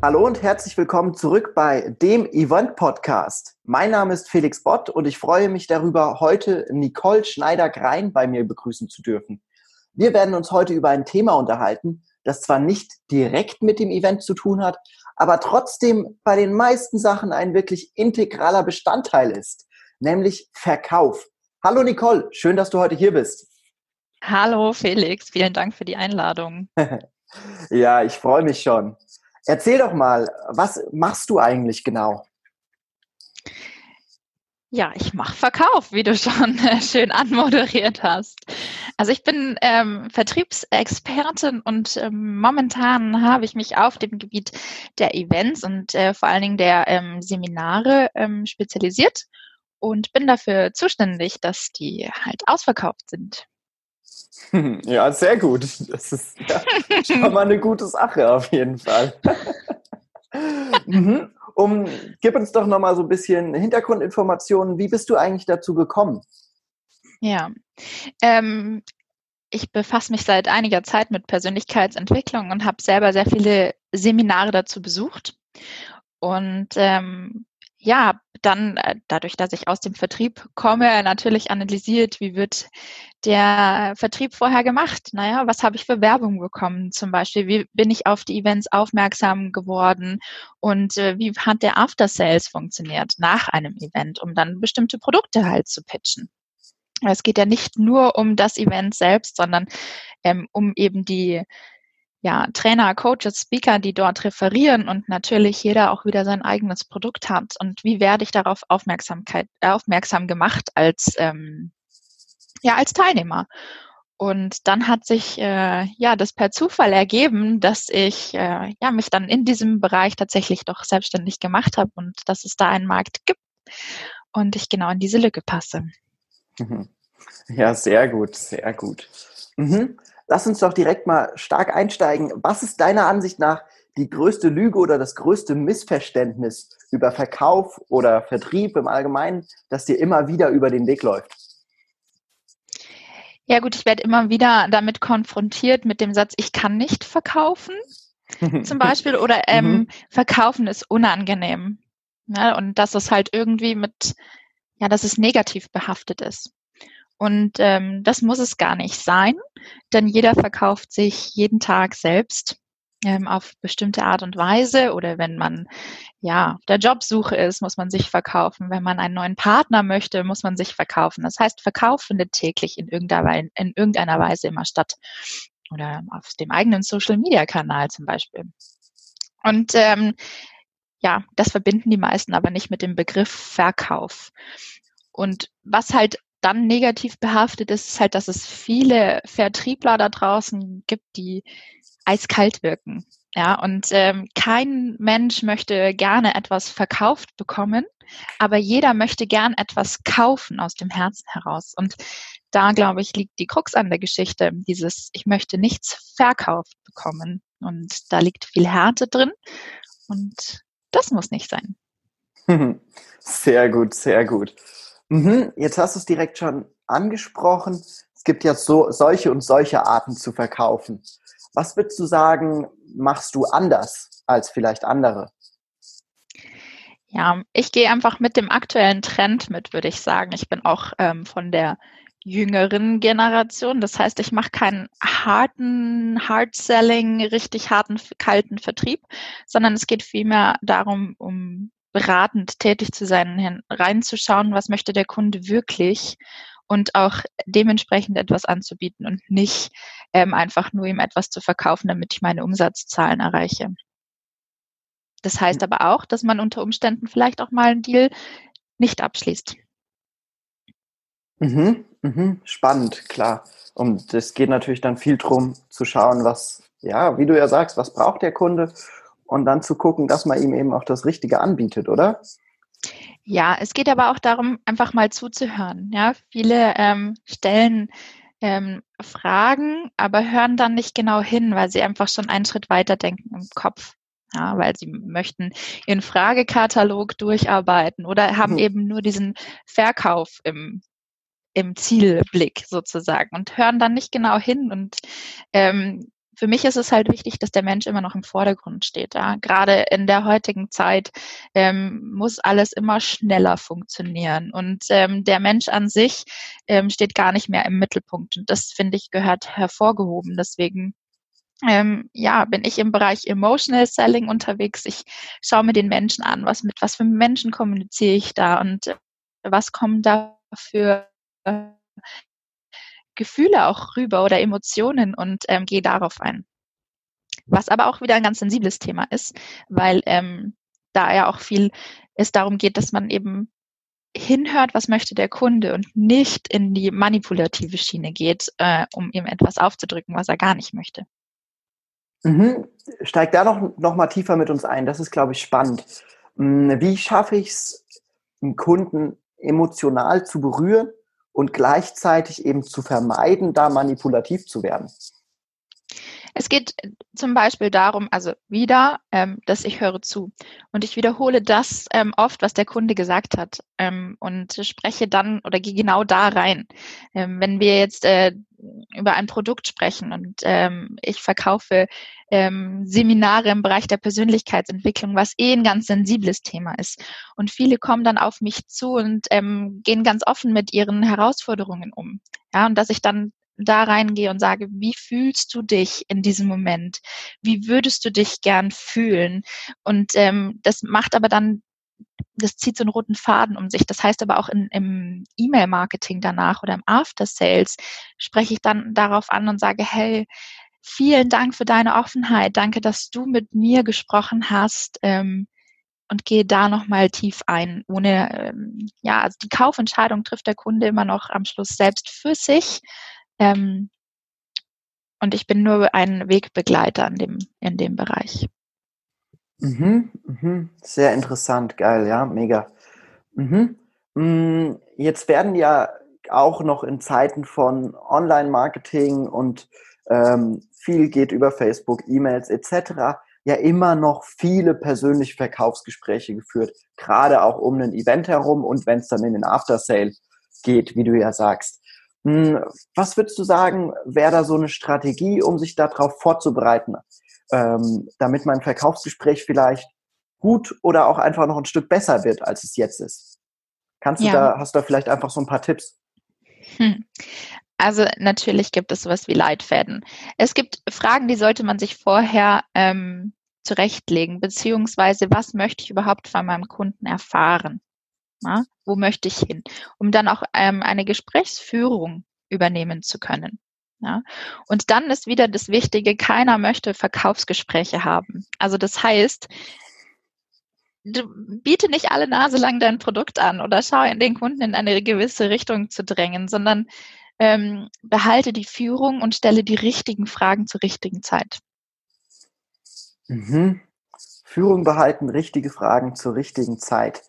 Hallo und herzlich willkommen zurück bei dem Event Podcast. Mein Name ist Felix Bott und ich freue mich darüber, heute Nicole Schneider-Grein bei mir begrüßen zu dürfen. Wir werden uns heute über ein Thema unterhalten, das zwar nicht direkt mit dem Event zu tun hat, aber trotzdem bei den meisten Sachen ein wirklich integraler Bestandteil ist, nämlich Verkauf. Hallo Nicole, schön, dass du heute hier bist. Hallo Felix, vielen Dank für die Einladung. ja, ich freue mich schon. Erzähl doch mal, was machst du eigentlich genau? Ja, ich mache Verkauf, wie du schon äh, schön anmoderiert hast. Also ich bin ähm, Vertriebsexpertin und ähm, momentan habe ich mich auf dem Gebiet der Events und äh, vor allen Dingen der ähm, Seminare ähm, spezialisiert und bin dafür zuständig, dass die halt ausverkauft sind. Ja, sehr gut. Das ist ja schon mal eine gute Sache auf jeden Fall. mhm. um, gib uns doch noch mal so ein bisschen Hintergrundinformationen. Wie bist du eigentlich dazu gekommen? Ja, ähm, ich befasse mich seit einiger Zeit mit Persönlichkeitsentwicklung und habe selber sehr viele Seminare dazu besucht. Und ähm, ja, dann äh, dadurch, dass ich aus dem Vertrieb komme, natürlich analysiert, wie wird der Vertrieb vorher gemacht? Naja, was habe ich für Werbung bekommen zum Beispiel? Wie bin ich auf die Events aufmerksam geworden? Und äh, wie hat der After Sales funktioniert nach einem Event, um dann bestimmte Produkte halt zu pitchen? Es geht ja nicht nur um das Event selbst, sondern ähm, um eben die ja, Trainer, Coaches, Speaker, die dort referieren und natürlich jeder auch wieder sein eigenes Produkt hat. Und wie werde ich darauf Aufmerksamkeit, äh, aufmerksam gemacht als, ähm, ja, als Teilnehmer? Und dann hat sich äh, ja das per Zufall ergeben, dass ich äh, ja mich dann in diesem Bereich tatsächlich doch selbstständig gemacht habe und dass es da einen Markt gibt und ich genau in diese Lücke passe. Mhm. Ja, sehr gut, sehr gut. Mhm. Lass uns doch direkt mal stark einsteigen. Was ist deiner Ansicht nach die größte Lüge oder das größte Missverständnis über Verkauf oder Vertrieb im Allgemeinen, das dir immer wieder über den Weg läuft? Ja gut, ich werde immer wieder damit konfrontiert mit dem Satz, ich kann nicht verkaufen, zum Beispiel, oder ähm, mhm. verkaufen ist unangenehm. Ja, und dass es halt irgendwie mit, ja, dass es negativ behaftet ist. Und ähm, das muss es gar nicht sein, denn jeder verkauft sich jeden Tag selbst ähm, auf bestimmte Art und Weise. Oder wenn man ja auf der Jobsuche ist, muss man sich verkaufen. Wenn man einen neuen Partner möchte, muss man sich verkaufen. Das heißt, Verkauf findet täglich in irgendeiner, in irgendeiner Weise immer statt. Oder auf dem eigenen Social-Media-Kanal zum Beispiel. Und ähm, ja, das verbinden die meisten aber nicht mit dem Begriff Verkauf. Und was halt dann negativ behaftet ist, ist halt, dass es viele Vertriebler da draußen gibt, die eiskalt wirken. Ja, und ähm, kein Mensch möchte gerne etwas verkauft bekommen, aber jeder möchte gern etwas kaufen aus dem Herzen heraus. Und da, glaube ich, liegt die Krux an der Geschichte. Dieses, ich möchte nichts verkauft bekommen. Und da liegt viel Härte drin. Und das muss nicht sein. Sehr gut, sehr gut. Mhm, jetzt hast du es direkt schon angesprochen. Es gibt ja so, solche und solche Arten zu verkaufen. Was würdest du sagen, machst du anders als vielleicht andere? Ja, ich gehe einfach mit dem aktuellen Trend mit, würde ich sagen. Ich bin auch ähm, von der jüngeren Generation. Das heißt, ich mache keinen harten, hard-selling, richtig harten, kalten Vertrieb, sondern es geht vielmehr darum, um beratend tätig zu sein, reinzuschauen, was möchte der Kunde wirklich und auch dementsprechend etwas anzubieten und nicht ähm, einfach nur ihm etwas zu verkaufen, damit ich meine Umsatzzahlen erreiche. Das heißt aber auch, dass man unter Umständen vielleicht auch mal einen Deal nicht abschließt. Mhm, mhm, spannend, klar. Und es geht natürlich dann viel darum zu schauen, was, ja, wie du ja sagst, was braucht der Kunde und dann zu gucken, dass man ihm eben auch das Richtige anbietet, oder? Ja, es geht aber auch darum, einfach mal zuzuhören. Ja, viele ähm, stellen ähm, Fragen, aber hören dann nicht genau hin, weil sie einfach schon einen Schritt weiter denken im Kopf. Ja, weil sie möchten ihren Fragekatalog durcharbeiten oder haben mhm. eben nur diesen Verkauf im, im Zielblick sozusagen und hören dann nicht genau hin und ähm, für mich ist es halt wichtig, dass der Mensch immer noch im Vordergrund steht. Ja? Gerade in der heutigen Zeit ähm, muss alles immer schneller funktionieren und ähm, der Mensch an sich ähm, steht gar nicht mehr im Mittelpunkt und das finde ich gehört hervorgehoben. Deswegen ähm, ja, bin ich im Bereich Emotional Selling unterwegs. Ich schaue mir den Menschen an, was mit was für Menschen kommuniziere ich da und äh, was kommen da für Gefühle auch rüber oder Emotionen und ähm, gehe darauf ein. Was aber auch wieder ein ganz sensibles Thema ist, weil ähm, da ja auch viel es darum geht, dass man eben hinhört, was möchte der Kunde und nicht in die manipulative Schiene geht, äh, um ihm etwas aufzudrücken, was er gar nicht möchte. Mhm. Steig da noch, noch mal tiefer mit uns ein. Das ist, glaube ich, spannend. Hm, wie schaffe ich es, einen Kunden emotional zu berühren und gleichzeitig eben zu vermeiden, da manipulativ zu werden? Es geht zum Beispiel darum, also wieder, ähm, dass ich höre zu und ich wiederhole das ähm, oft, was der Kunde gesagt hat ähm, und spreche dann oder gehe genau da rein. Ähm, wenn wir jetzt äh, über ein Produkt sprechen und ähm, ich verkaufe ähm, Seminare im Bereich der Persönlichkeitsentwicklung, was eh ein ganz sensibles Thema ist. Und viele kommen dann auf mich zu und gehen ganz offen mit ihren Herausforderungen um. Ja, und dass ich dann da reingehe und sage, wie fühlst du dich in diesem Moment? Wie würdest du dich gern fühlen? Und ähm, das macht aber dann, das zieht so einen roten Faden um sich. Das heißt aber auch in, im E-Mail-Marketing danach oder im After-Sales spreche ich dann darauf an und sage, hey, vielen Dank für deine Offenheit. Danke, dass du mit mir gesprochen hast. Ähm, und gehe da nochmal tief ein, ohne, ähm, ja, also die Kaufentscheidung trifft der Kunde immer noch am Schluss selbst für sich, ähm, und ich bin nur ein Wegbegleiter in dem, in dem Bereich. Mhm, mhm. Sehr interessant, geil, ja, mega. Mhm. Mm, jetzt werden ja auch noch in Zeiten von Online-Marketing und ähm, viel geht über Facebook, E-Mails etc. ja immer noch viele persönliche Verkaufsgespräche geführt, gerade auch um ein Event herum und wenn es dann in den After-Sale geht, wie du ja sagst. Hm, was würdest du sagen, wäre da so eine Strategie, um sich darauf vorzubereiten, ähm, damit mein Verkaufsgespräch vielleicht gut oder auch einfach noch ein Stück besser wird, als es jetzt ist? Kannst du ja. da, hast du da vielleicht einfach so ein paar Tipps? Hm. Also natürlich gibt es sowas wie Leitfäden. Es gibt Fragen, die sollte man sich vorher ähm, zurechtlegen, beziehungsweise was möchte ich überhaupt von meinem Kunden erfahren? Na, wo möchte ich hin? Um dann auch ähm, eine Gesprächsführung übernehmen zu können. Ja? Und dann ist wieder das Wichtige, keiner möchte Verkaufsgespräche haben. Also das heißt, du biete nicht alle Nase lang dein Produkt an oder schau in den Kunden in eine gewisse Richtung zu drängen, sondern ähm, behalte die Führung und stelle die richtigen Fragen zur richtigen Zeit. Mhm. Führung behalten, richtige Fragen zur richtigen Zeit.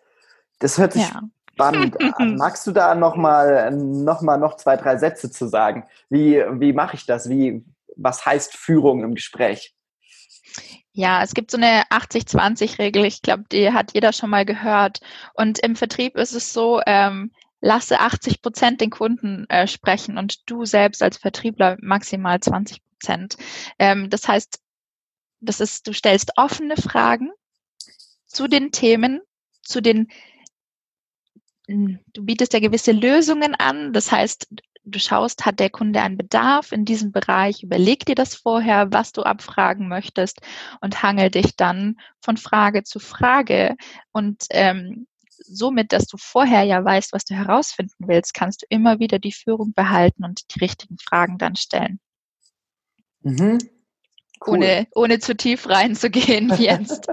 Das hört sich ja. spannend an. Magst du da nochmal noch mal noch zwei, drei Sätze zu sagen? Wie, wie mache ich das? Wie, was heißt Führung im Gespräch? Ja, es gibt so eine 80-20-Regel. Ich glaube, die hat jeder schon mal gehört. Und im Vertrieb ist es so, ähm, lasse 80 Prozent den Kunden äh, sprechen und du selbst als Vertriebler maximal 20 Prozent. Ähm, das heißt, das ist, du stellst offene Fragen zu den Themen, zu den du bietest ja gewisse Lösungen an. Das heißt, du schaust, hat der Kunde einen Bedarf in diesem Bereich, überleg dir das vorher, was du abfragen möchtest und hangel dich dann von Frage zu Frage. Und ähm, somit, dass du vorher ja weißt, was du herausfinden willst, kannst du immer wieder die Führung behalten und die richtigen Fragen dann stellen. Mhm. Cool. Ohne, ohne zu tief reinzugehen wie jetzt.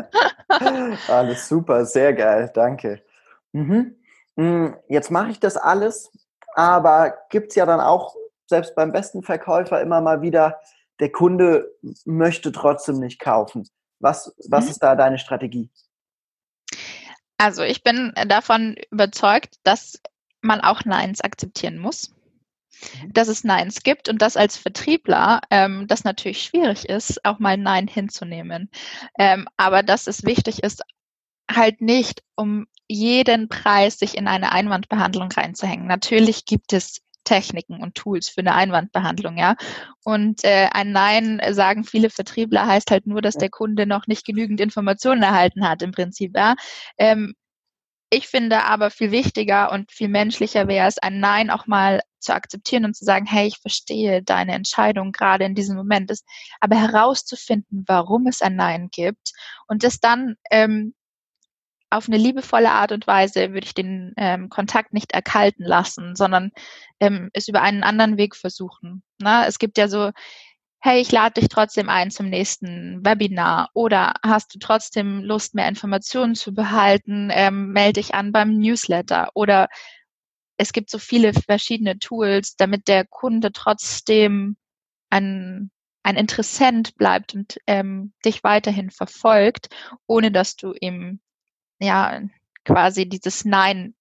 Alles super, sehr geil, danke. Mhm. Hm, jetzt mache ich das alles, aber gibt es ja dann auch, selbst beim besten Verkäufer, immer mal wieder, der Kunde möchte trotzdem nicht kaufen. Was, was mhm. ist da deine Strategie? Also ich bin davon überzeugt, dass man auch Neins akzeptieren muss. Mhm. Dass es Neins gibt und dass als Vertriebler ähm, das natürlich schwierig ist, auch mal Nein hinzunehmen. Ähm, aber dass es wichtig ist, halt nicht um jeden Preis sich in eine Einwandbehandlung reinzuhängen. Natürlich gibt es Techniken und Tools für eine Einwandbehandlung, ja. Und äh, ein Nein sagen viele Vertriebler heißt halt nur, dass der Kunde noch nicht genügend Informationen erhalten hat im Prinzip, ja. Ähm, ich finde aber viel wichtiger und viel menschlicher wäre es, ein Nein auch mal zu akzeptieren und zu sagen, hey, ich verstehe deine Entscheidung gerade in diesem Moment, ist, aber herauszufinden, warum es ein Nein gibt und das dann ähm, auf eine liebevolle Art und Weise würde ich den ähm, Kontakt nicht erkalten lassen, sondern ähm, es über einen anderen Weg versuchen. Na, ne? es gibt ja so hey, ich lade dich trotzdem ein zum nächsten Webinar oder hast du trotzdem Lust, mehr Informationen zu behalten, ähm, melde dich an beim Newsletter oder es gibt so viele verschiedene Tools, damit der Kunde trotzdem ein, ein Interessent bleibt und ähm, dich weiterhin verfolgt, ohne dass du ihm ja quasi dieses Nein,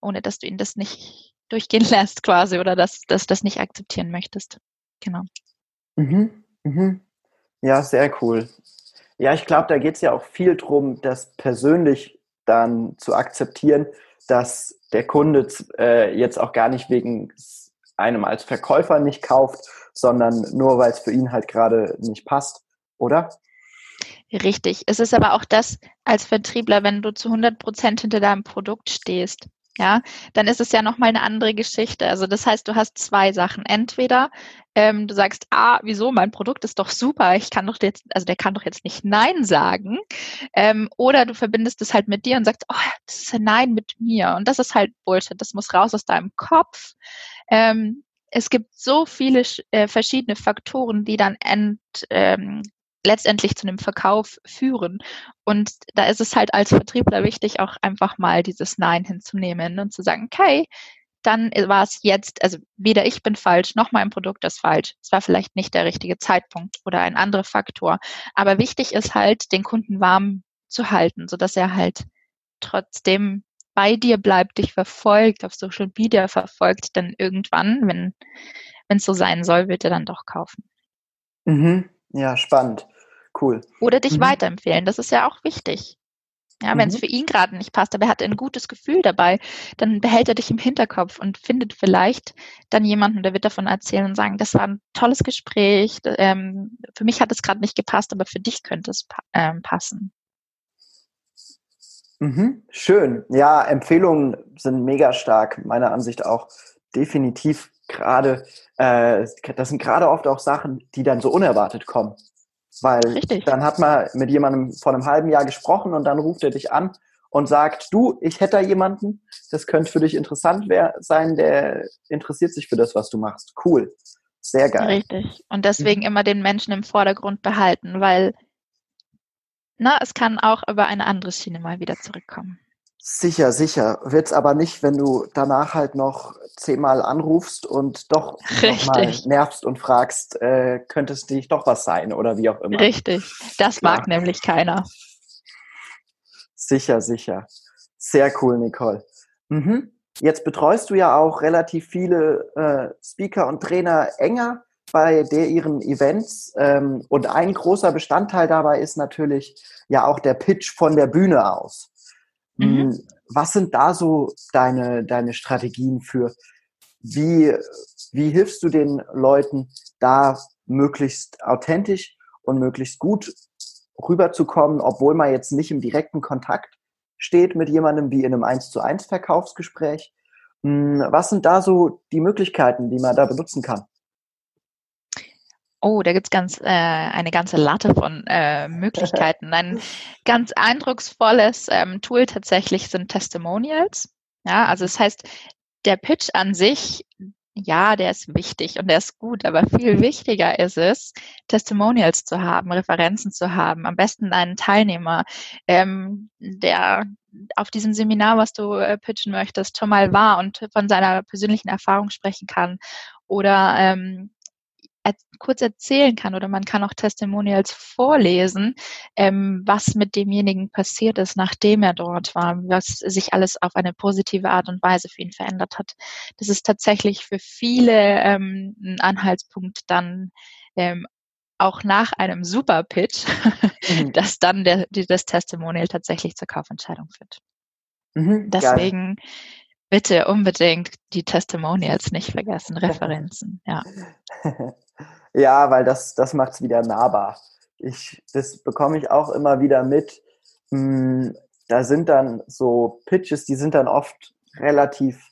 ohne dass du ihn das nicht durchgehen lässt quasi oder dass, dass das nicht akzeptieren möchtest. Genau. Mhm, mhm. Ja, sehr cool. Ja, ich glaube, da geht es ja auch viel darum, das persönlich dann zu akzeptieren, dass der Kunde äh, jetzt auch gar nicht wegen einem als Verkäufer nicht kauft, sondern nur weil es für ihn halt gerade nicht passt, oder? Richtig. Es ist aber auch das als Vertriebler, wenn du zu 100 Prozent hinter deinem Produkt stehst, ja, dann ist es ja nochmal eine andere Geschichte. Also das heißt, du hast zwei Sachen. Entweder ähm, du sagst, ah, wieso, mein Produkt ist doch super, ich kann doch jetzt, also der kann doch jetzt nicht Nein sagen. Ähm, oder du verbindest es halt mit dir und sagst, oh, das ist ein Nein mit mir. Und das ist halt Bullshit, das muss raus aus deinem Kopf. Ähm, es gibt so viele äh, verschiedene Faktoren, die dann ent, ähm, letztendlich zu einem Verkauf führen. Und da ist es halt als Vertriebler wichtig, auch einfach mal dieses Nein hinzunehmen und zu sagen, okay, dann war es jetzt, also weder ich bin falsch, noch mein Produkt ist falsch. Es war vielleicht nicht der richtige Zeitpunkt oder ein anderer Faktor. Aber wichtig ist halt, den Kunden warm zu halten, sodass er halt trotzdem bei dir bleibt, dich verfolgt, auf Social Media verfolgt, dann irgendwann, wenn wenn es so sein soll, wird er dann doch kaufen. Mhm. Ja, spannend. Cool. Oder dich mhm. weiterempfehlen. Das ist ja auch wichtig. Ja, wenn es mhm. für ihn gerade nicht passt, aber er hat ein gutes Gefühl dabei, dann behält er dich im Hinterkopf und findet vielleicht dann jemanden, der wird davon erzählen und sagen, das war ein tolles Gespräch, ähm, für mich hat es gerade nicht gepasst, aber für dich könnte es pa ähm, passen. Mhm. Schön. Ja, Empfehlungen sind mega stark, meiner Ansicht auch definitiv gerade, äh, das sind gerade oft auch Sachen, die dann so unerwartet kommen. Weil Richtig. dann hat man mit jemandem vor einem halben Jahr gesprochen und dann ruft er dich an und sagt, du, ich hätte da jemanden, das könnte für dich interessant sein, der interessiert sich für das, was du machst. Cool. Sehr geil. Richtig. Und deswegen mhm. immer den Menschen im Vordergrund behalten, weil na, es kann auch über eine andere Schiene mal wieder zurückkommen. Sicher, sicher. Wird's aber nicht, wenn du danach halt noch zehnmal anrufst und doch nochmal nervst und fragst, äh, könnte es nicht doch was sein oder wie auch immer. Richtig. Das Klar. mag nämlich keiner. Sicher, sicher. Sehr cool, Nicole. Mhm. Jetzt betreust du ja auch relativ viele äh, Speaker und Trainer enger bei der ihren Events. Ähm, und ein großer Bestandteil dabei ist natürlich ja auch der Pitch von der Bühne aus. Mhm. Hm, was sind da so deine, deine Strategien für, wie, wie hilfst du den Leuten, da möglichst authentisch und möglichst gut rüberzukommen, obwohl man jetzt nicht im direkten Kontakt steht mit jemandem wie in einem 1 zu 1 Verkaufsgespräch. Hm, was sind da so die Möglichkeiten, die man da benutzen kann? Oh, da gibt's ganz äh, eine ganze Latte von äh, Möglichkeiten. Ein ganz eindrucksvolles ähm, Tool tatsächlich sind Testimonials. Ja, also das heißt, der Pitch an sich, ja, der ist wichtig und der ist gut, aber viel wichtiger ist es, Testimonials zu haben, Referenzen zu haben, am besten einen Teilnehmer, ähm, der auf diesem Seminar, was du äh, pitchen möchtest, schon mal war und von seiner persönlichen Erfahrung sprechen kann oder ähm, kurz erzählen kann oder man kann auch Testimonials vorlesen, ähm, was mit demjenigen passiert ist, nachdem er dort war, was sich alles auf eine positive Art und Weise für ihn verändert hat. Das ist tatsächlich für viele ähm, ein Anhaltspunkt dann ähm, auch nach einem Super Pitch, mhm. dass dann der, das Testimonial tatsächlich zur Kaufentscheidung führt. Mhm, Deswegen geil bitte unbedingt die Testimonials nicht vergessen, Referenzen, ja. ja, weil das, das macht es wieder nahbar. Ich, das bekomme ich auch immer wieder mit. Hm, da sind dann so Pitches, die sind dann oft relativ,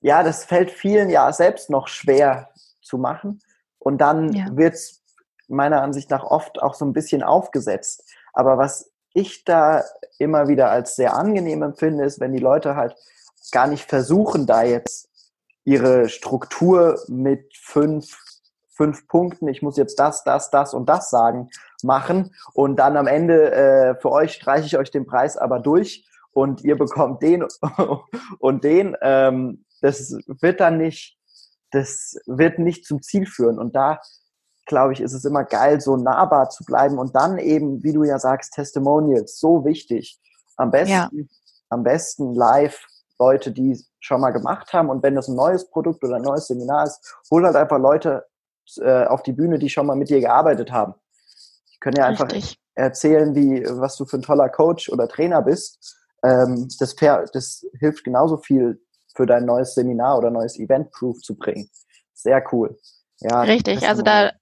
ja, das fällt vielen ja selbst noch schwer zu machen. Und dann ja. wird es meiner Ansicht nach oft auch so ein bisschen aufgesetzt. Aber was ich da immer wieder als sehr angenehm empfinde, ist, wenn die Leute halt gar nicht versuchen, da jetzt ihre Struktur mit fünf, fünf Punkten, ich muss jetzt das, das, das und das sagen, machen und dann am Ende äh, für euch streiche ich euch den Preis aber durch und ihr bekommt den und den. Ähm, das wird dann nicht, das wird nicht zum Ziel führen. Und da glaube ich, ist es immer geil, so nahbar zu bleiben und dann eben, wie du ja sagst, Testimonials, so wichtig. Am besten, ja. am besten live Leute, die schon mal gemacht haben. Und wenn das ein neues Produkt oder ein neues Seminar ist, hol halt einfach Leute äh, auf die Bühne, die schon mal mit dir gearbeitet haben. Ich kann ja einfach Richtig. erzählen, wie, was du für ein toller Coach oder Trainer bist. Ähm, das, das hilft genauso viel für dein neues Seminar oder neues Event-Proof zu bringen. Sehr cool. Ja, Richtig, also da,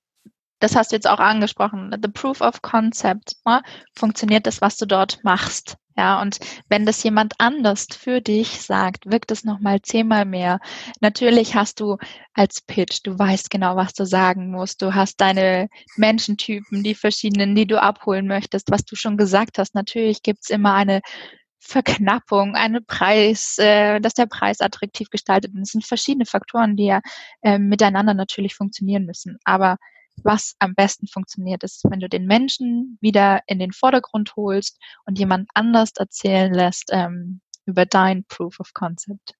das hast du jetzt auch angesprochen, the proof of concept, ne? funktioniert das, was du dort machst. Ja, und wenn das jemand anders für dich sagt, wirkt es nochmal zehnmal mehr. Natürlich hast du als Pitch, du weißt genau, was du sagen musst. Du hast deine Menschentypen, die verschiedenen, die du abholen möchtest, was du schon gesagt hast. Natürlich gibt's immer eine Verknappung, eine Preis, äh, dass der Preis attraktiv gestaltet. Und es sind verschiedene Faktoren, die ja äh, miteinander natürlich funktionieren müssen. Aber was am besten funktioniert, ist, wenn du den Menschen wieder in den Vordergrund holst und jemand anders erzählen lässt ähm, über dein Proof of Concept.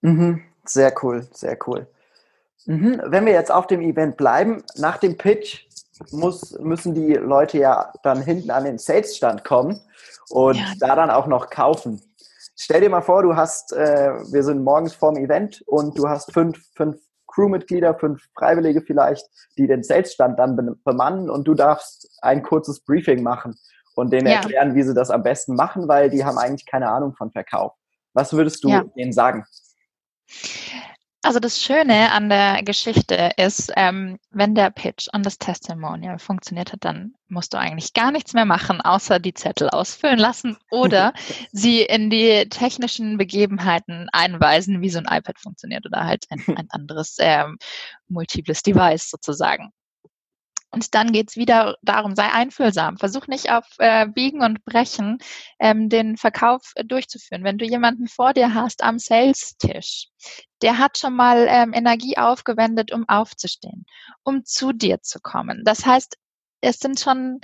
Mhm. Sehr cool, sehr cool. Mhm. Wenn wir jetzt auf dem Event bleiben, nach dem Pitch muss, müssen die Leute ja dann hinten an den Sales-Stand kommen und ja. da dann auch noch kaufen. Stell dir mal vor, du hast, äh, wir sind morgens vorm Event und du hast fünf, fünf Crewmitglieder, fünf Freiwillige vielleicht, die den Salesstand dann bemannen und du darfst ein kurzes Briefing machen und denen ja. erklären, wie sie das am besten machen, weil die haben eigentlich keine Ahnung von Verkauf. Was würdest du ja. denen sagen? Also das Schöne an der Geschichte ist, ähm, wenn der Pitch und das Testimonial funktioniert hat, dann musst du eigentlich gar nichts mehr machen, außer die Zettel ausfüllen lassen oder sie in die technischen Begebenheiten einweisen, wie so ein iPad funktioniert oder halt ein, ein anderes ähm, multiples Device sozusagen. Und dann geht's wieder darum, sei einfühlsam. Versuch nicht auf äh, Biegen und Brechen ähm, den Verkauf äh, durchzuführen. Wenn du jemanden vor dir hast am Sales-Tisch, der hat schon mal ähm, Energie aufgewendet, um aufzustehen, um zu dir zu kommen. Das heißt, es sind schon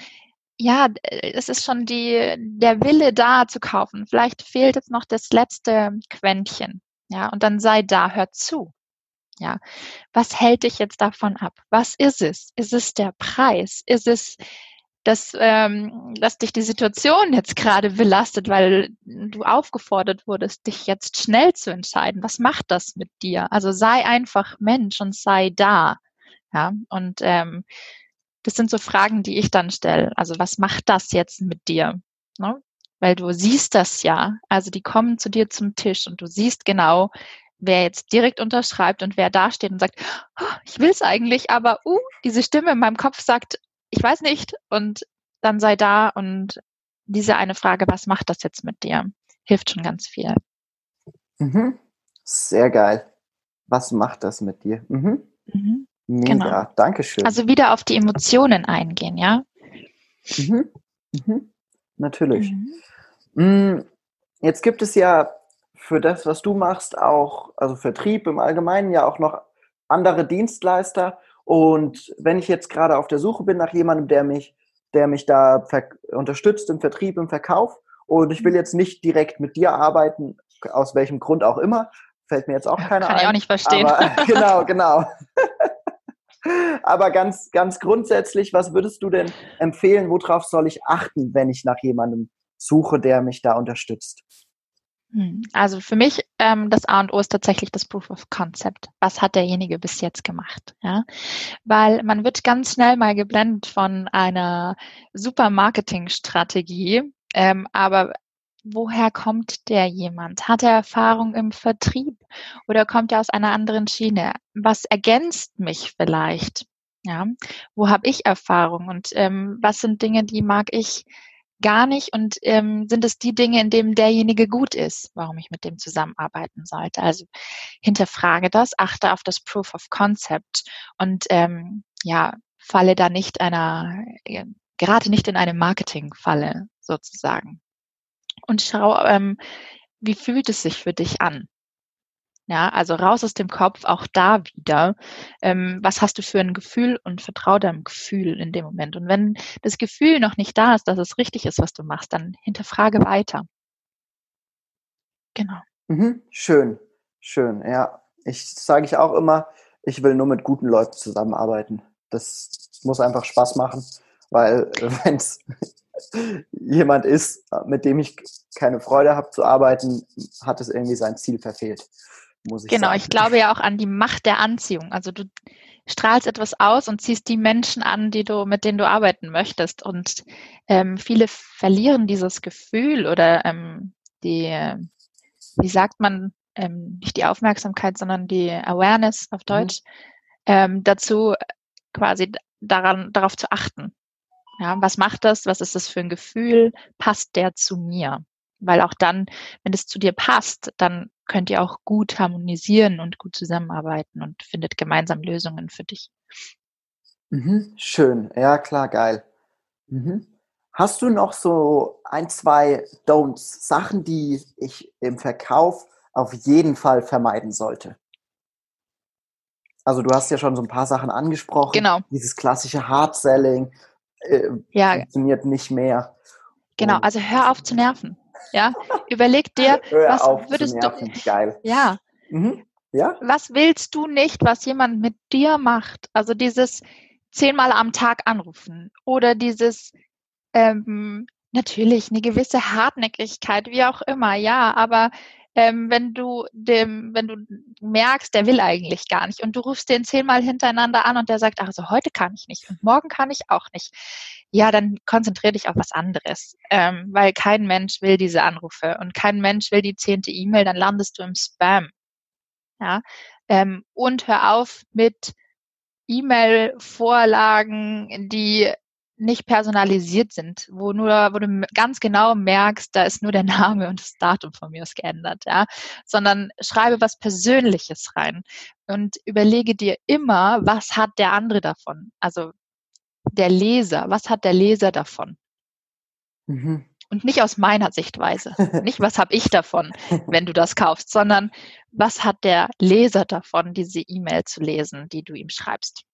ja, es ist schon die, der Wille da zu kaufen. Vielleicht fehlt jetzt noch das letzte Quäntchen. Ja, und dann sei da, hör zu. Ja, was hält dich jetzt davon ab? Was ist es? Ist es der Preis? Ist es dass, ähm, dass dich die Situation jetzt gerade belastet, weil du aufgefordert wurdest, dich jetzt schnell zu entscheiden. Was macht das mit dir? Also sei einfach Mensch und sei da. Ja, und ähm, das sind so Fragen, die ich dann stelle. Also was macht das jetzt mit dir? Ne? Weil du siehst das ja. Also die kommen zu dir zum Tisch und du siehst genau, wer jetzt direkt unterschreibt und wer da steht und sagt, oh, ich will es eigentlich, aber uh, diese Stimme in meinem Kopf sagt, ich weiß nicht und dann sei da und diese eine Frage, was macht das jetzt mit dir, hilft schon ganz viel. Mhm. Sehr geil. Was macht das mit dir? Mhm. Mhm. Mega, genau. Dankeschön. Also wieder auf die Emotionen eingehen, ja? Mhm. Mhm. Natürlich. Mhm. Mm, jetzt gibt es ja für das, was du machst, auch, also Vertrieb im Allgemeinen, ja auch noch andere Dienstleister. Und wenn ich jetzt gerade auf der Suche bin nach jemandem, der mich, der mich da unterstützt im Vertrieb, im Verkauf, und ich will jetzt nicht direkt mit dir arbeiten, aus welchem Grund auch immer, fällt mir jetzt auch keiner Kann ein. ich auch nicht verstehen. Aber, genau, genau. Aber ganz, ganz grundsätzlich, was würdest du denn empfehlen? Worauf soll ich achten, wenn ich nach jemandem suche, der mich da unterstützt? Hm, also für mich ähm, das A und O ist tatsächlich das Proof of Concept. Was hat derjenige bis jetzt gemacht? Ja, weil man wird ganz schnell mal geblendet von einer super Marketingstrategie, ähm, aber woher kommt der jemand? Hat er Erfahrung im Vertrieb oder kommt er aus einer anderen Schiene? Was ergänzt mich vielleicht? Ja, wo habe ich Erfahrung und ähm, was sind Dinge, die mag ich gar nicht und ähm, sind es die Dinge, in denen derjenige gut ist, warum ich mit dem zusammenarbeiten sollte. Also hinterfrage das, achte auf das Proof of Concept und ähm, ja, falle da nicht einer, äh, gerate nicht in eine Marketingfalle sozusagen. Und schau, ähm, wie fühlt es sich für dich an? Ja, also raus aus dem Kopf, auch da wieder. Ähm, was hast du für ein Gefühl und vertrau deinem Gefühl in dem Moment. Und wenn das Gefühl noch nicht da ist, dass es richtig ist, was du machst, dann hinterfrage weiter. Genau. Mhm, schön, schön. Ja, ich sage ich auch immer, ich will nur mit guten Leuten zusammenarbeiten. Das muss einfach Spaß machen, weil wenn es jemand ist, mit dem ich keine Freude habe zu arbeiten, hat es irgendwie sein Ziel verfehlt muss ich genau, sagen. Genau, ich glaube ja auch an die Macht der Anziehung. Also du strahlst etwas aus und ziehst die Menschen an, die du, mit denen du arbeiten möchtest. Und ähm, viele verlieren dieses Gefühl oder ähm, die, wie sagt man, ähm, nicht die Aufmerksamkeit, sondern die Awareness auf mhm. Deutsch, mhm. ähm, dazu quasi daran, darauf zu achten. Ja, was macht das? Was ist das für ein Gefühl? Passt der zu mir? Weil auch dann, wenn es zu dir passt, dann könnt ihr auch gut harmonisieren und gut zusammenarbeiten und findet gemeinsam Lösungen für dich. Mhm, schön, ja klar, geil. Mhm. Hast du noch so ein, zwei Don'ts, Sachen, die ich im Verkauf auf jeden Fall vermeiden sollte? Also du hast ja schon so ein paar Sachen angesprochen. Genau. Dieses klassische Hard Selling äh, ja. funktioniert nicht mehr. Genau, also hör auf zu nerven. Ja, überleg dir, was würdest du. Geil. Ja. Mhm. Ja. Was willst du nicht, was jemand mit dir macht? Also dieses zehnmal am Tag anrufen oder dieses ähm, natürlich eine gewisse Hartnäckigkeit, wie auch immer, ja, aber ähm, wenn du dem, wenn du merkst, der will eigentlich gar nicht und du rufst den zehnmal hintereinander an und der sagt, also heute kann ich nicht und morgen kann ich auch nicht, ja, dann konzentriere dich auf was anderes, ähm, weil kein Mensch will diese Anrufe und kein Mensch will die zehnte E-Mail, dann landest du im Spam. Ja, ähm, und hör auf mit E-Mail-Vorlagen, die nicht personalisiert sind, wo nur, wo du ganz genau merkst, da ist nur der Name und das Datum von mir aus geändert, ja, sondern schreibe was Persönliches rein und überlege dir immer, was hat der andere davon? Also der Leser, was hat der Leser davon? Mhm. Und nicht aus meiner Sichtweise, nicht was habe ich davon, wenn du das kaufst, sondern was hat der Leser davon, diese E-Mail zu lesen, die du ihm schreibst.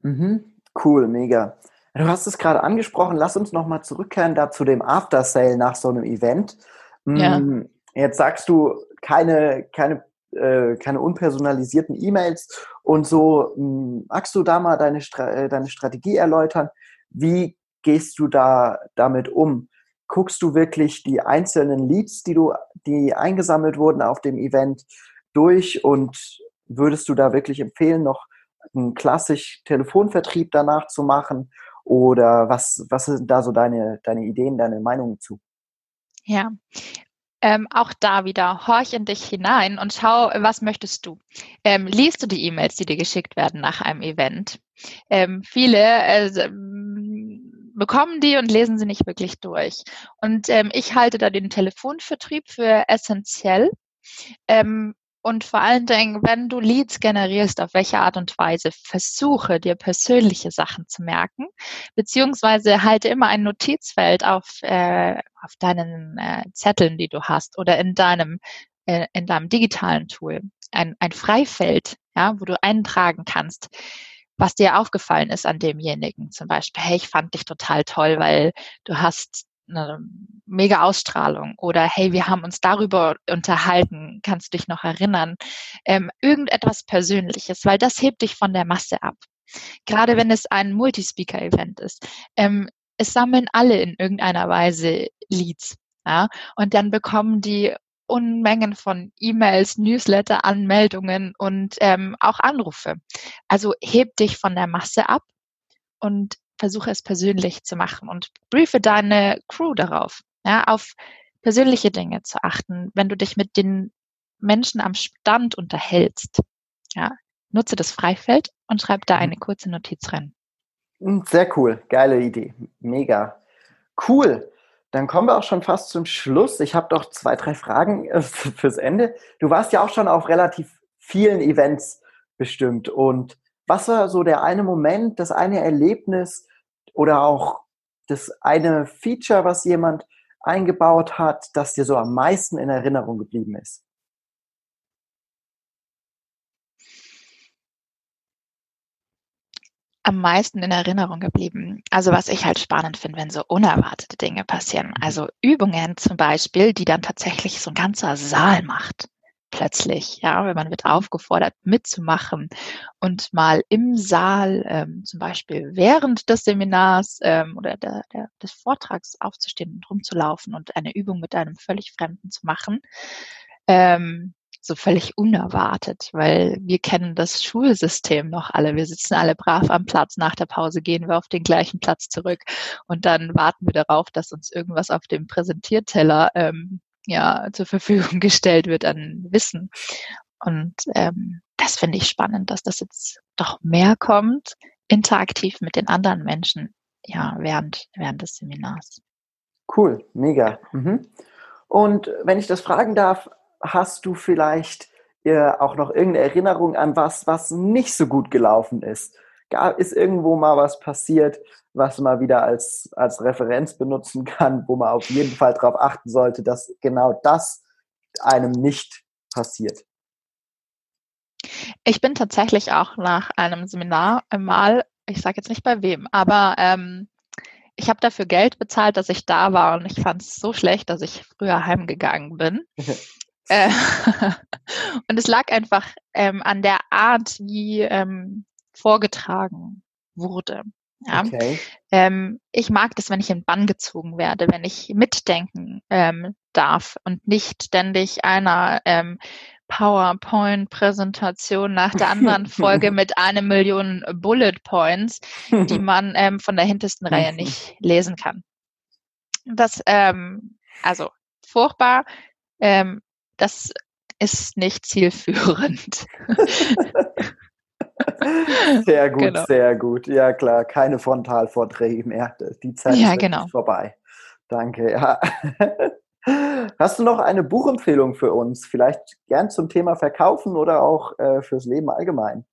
Mhm. Cool, mega. Du hast es gerade angesprochen, lass uns nochmal zurückkehren da zu dem After-Sale nach so einem Event. Ja. Mm, jetzt sagst du keine, keine, äh, keine unpersonalisierten E-Mails und so. Mm, magst du da mal deine, äh, deine Strategie erläutern? Wie gehst du da damit um? Guckst du wirklich die einzelnen Leads, die du, die eingesammelt wurden auf dem Event durch und würdest du da wirklich empfehlen, noch einen klassisch Telefonvertrieb danach zu machen? Oder was, was sind da so deine, deine Ideen, deine Meinungen zu? Ja, ähm, auch da wieder, horch in dich hinein und schau, was möchtest du? Ähm, liest du die E-Mails, die dir geschickt werden nach einem Event? Ähm, viele äh, bekommen die und lesen sie nicht wirklich durch. Und ähm, ich halte da den Telefonvertrieb für essentiell. Ähm, und vor allen Dingen, wenn du Leads generierst, auf welche Art und Weise, versuche dir persönliche Sachen zu merken, beziehungsweise halte immer ein Notizfeld auf, äh, auf deinen äh, Zetteln, die du hast, oder in deinem, äh, in deinem digitalen Tool. Ein, ein Freifeld, ja, wo du eintragen kannst was dir aufgefallen ist an demjenigen. Zum Beispiel, hey, ich fand dich total toll, weil du hast eine mega Ausstrahlung oder hey, wir haben uns darüber unterhalten, kannst du dich noch erinnern? Ähm, irgendetwas Persönliches, weil das hebt dich von der Masse ab. Gerade wenn es ein Multispeaker-Event ist. Ähm, es sammeln alle in irgendeiner Weise Leads. Ja? Und dann bekommen die Unmengen von E-Mails, Newsletter, Anmeldungen und ähm, auch Anrufe. Also heb dich von der Masse ab und versuche es persönlich zu machen und briefe deine Crew darauf, ja, auf persönliche Dinge zu achten, wenn du dich mit den Menschen am Stand unterhältst. Ja, nutze das Freifeld und schreib da eine kurze Notiz rein. Hm, sehr cool, geile Idee, mega. Cool. Dann kommen wir auch schon fast zum Schluss. Ich habe doch zwei, drei Fragen äh, fürs Ende. Du warst ja auch schon auf relativ vielen Events bestimmt. Und was war so der eine Moment, das eine Erlebnis oder auch das eine Feature, was jemand eingebaut hat, das dir so am meisten in Erinnerung geblieben ist? am meisten in Erinnerung geblieben? Also was ich halt spannend finde, wenn so unerwartete Dinge passieren. Also Übungen zum Beispiel, die dann tatsächlich so ein ganzer Saal macht. Plötzlich, ja, wenn man wird aufgefordert mitzumachen und mal im Saal ähm, zum Beispiel während des Seminars ähm, oder der, der, des Vortrags aufzustehen und rumzulaufen und eine Übung mit einem völlig Fremden zu machen. Ähm, so völlig unerwartet, weil wir kennen das Schulsystem noch alle. Wir sitzen alle brav am Platz. Nach der Pause gehen wir auf den gleichen Platz zurück und dann warten wir darauf, dass uns irgendwas auf dem Präsentierteller ähm, ja zur Verfügung gestellt wird an Wissen. Und ähm, das finde ich spannend, dass das jetzt doch mehr kommt, interaktiv mit den anderen Menschen, ja, während, während des Seminars. Cool, mega. Mhm. Und wenn ich das fragen darf, hast du vielleicht äh, auch noch irgendeine Erinnerung an was, was nicht so gut gelaufen ist? Ist irgendwo mal was passiert, was man wieder als, als Referenz benutzen kann, wo man auf jeden Fall darauf achten sollte, dass genau das einem nicht passiert? Ich bin tatsächlich auch nach einem Seminar mal, ich sage jetzt nicht bei wem, aber ähm, ich habe dafür Geld bezahlt, dass ich da war und ich fand es so schlecht, dass ich früher heimgegangen bin. Äh, und es lag einfach ähm, an der Art, wie ähm, vorgetragen wurde. Ja. Okay. Ähm, ich mag das, wenn ich in Bann gezogen werde, wenn ich mitdenken ähm, darf und nicht ständig einer ähm, PowerPoint-Präsentation nach der anderen Folge mit einer Million Bullet Points, die man ähm, von der hintersten Reihe nicht lesen kann. Das, ähm, also furchtbar. Ähm, das ist nicht zielführend. sehr gut, genau. sehr gut. Ja, klar, keine Frontalvorträge mehr. Die Zeit ja, ist genau. vorbei. Danke, ja. Hast du noch eine Buchempfehlung für uns? Vielleicht gern zum Thema Verkaufen oder auch äh, fürs Leben allgemein?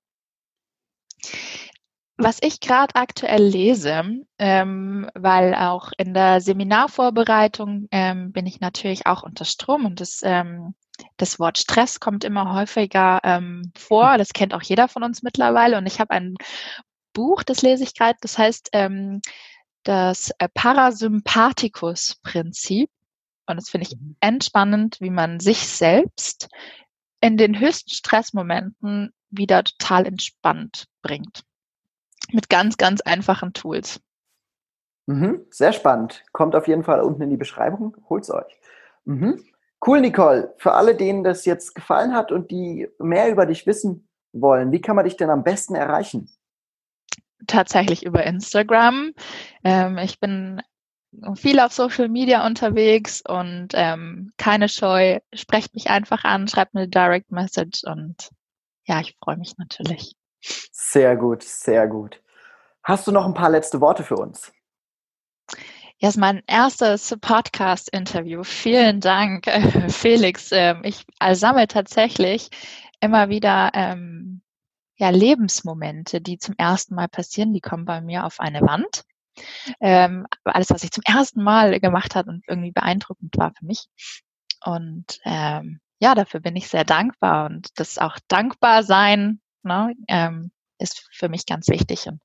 Was ich gerade aktuell lese, ähm, weil auch in der Seminarvorbereitung ähm, bin ich natürlich auch unter Strom und das, ähm, das Wort Stress kommt immer häufiger ähm, vor. Das kennt auch jeder von uns mittlerweile. Und ich habe ein Buch, das lese ich gerade, das heißt ähm, das äh, Parasympathikus-Prinzip. Und das finde ich mhm. entspannend, wie man sich selbst in den höchsten Stressmomenten wieder total entspannt bringt mit ganz, ganz einfachen Tools. Mhm, sehr spannend. Kommt auf jeden Fall unten in die Beschreibung. Holt's euch. Mhm. Cool, Nicole. Für alle, denen das jetzt gefallen hat und die mehr über dich wissen wollen, wie kann man dich denn am besten erreichen? Tatsächlich über Instagram. Ähm, ich bin viel auf Social Media unterwegs und ähm, keine Scheu. Sprecht mich einfach an, schreibt mir eine Direct Message und ja, ich freue mich natürlich. Sehr gut, sehr gut. Hast du noch ein paar letzte Worte für uns? Ja, ist mein erstes Podcast-Interview. Vielen Dank, Felix. Ähm, ich sammle tatsächlich immer wieder ähm, ja, Lebensmomente, die zum ersten Mal passieren. Die kommen bei mir auf eine Wand. Ähm, alles, was ich zum ersten Mal gemacht habe und irgendwie beeindruckend war für mich. Und ähm, ja, dafür bin ich sehr dankbar und das auch dankbar sein ne, ähm, ist für mich ganz wichtig. Und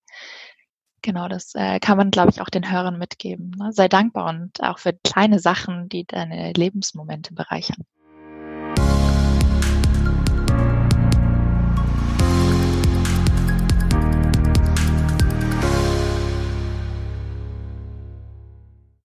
genau, das äh, kann man, glaube ich, auch den Hörern mitgeben. Ne? Sei dankbar und auch für kleine Sachen, die deine Lebensmomente bereichern.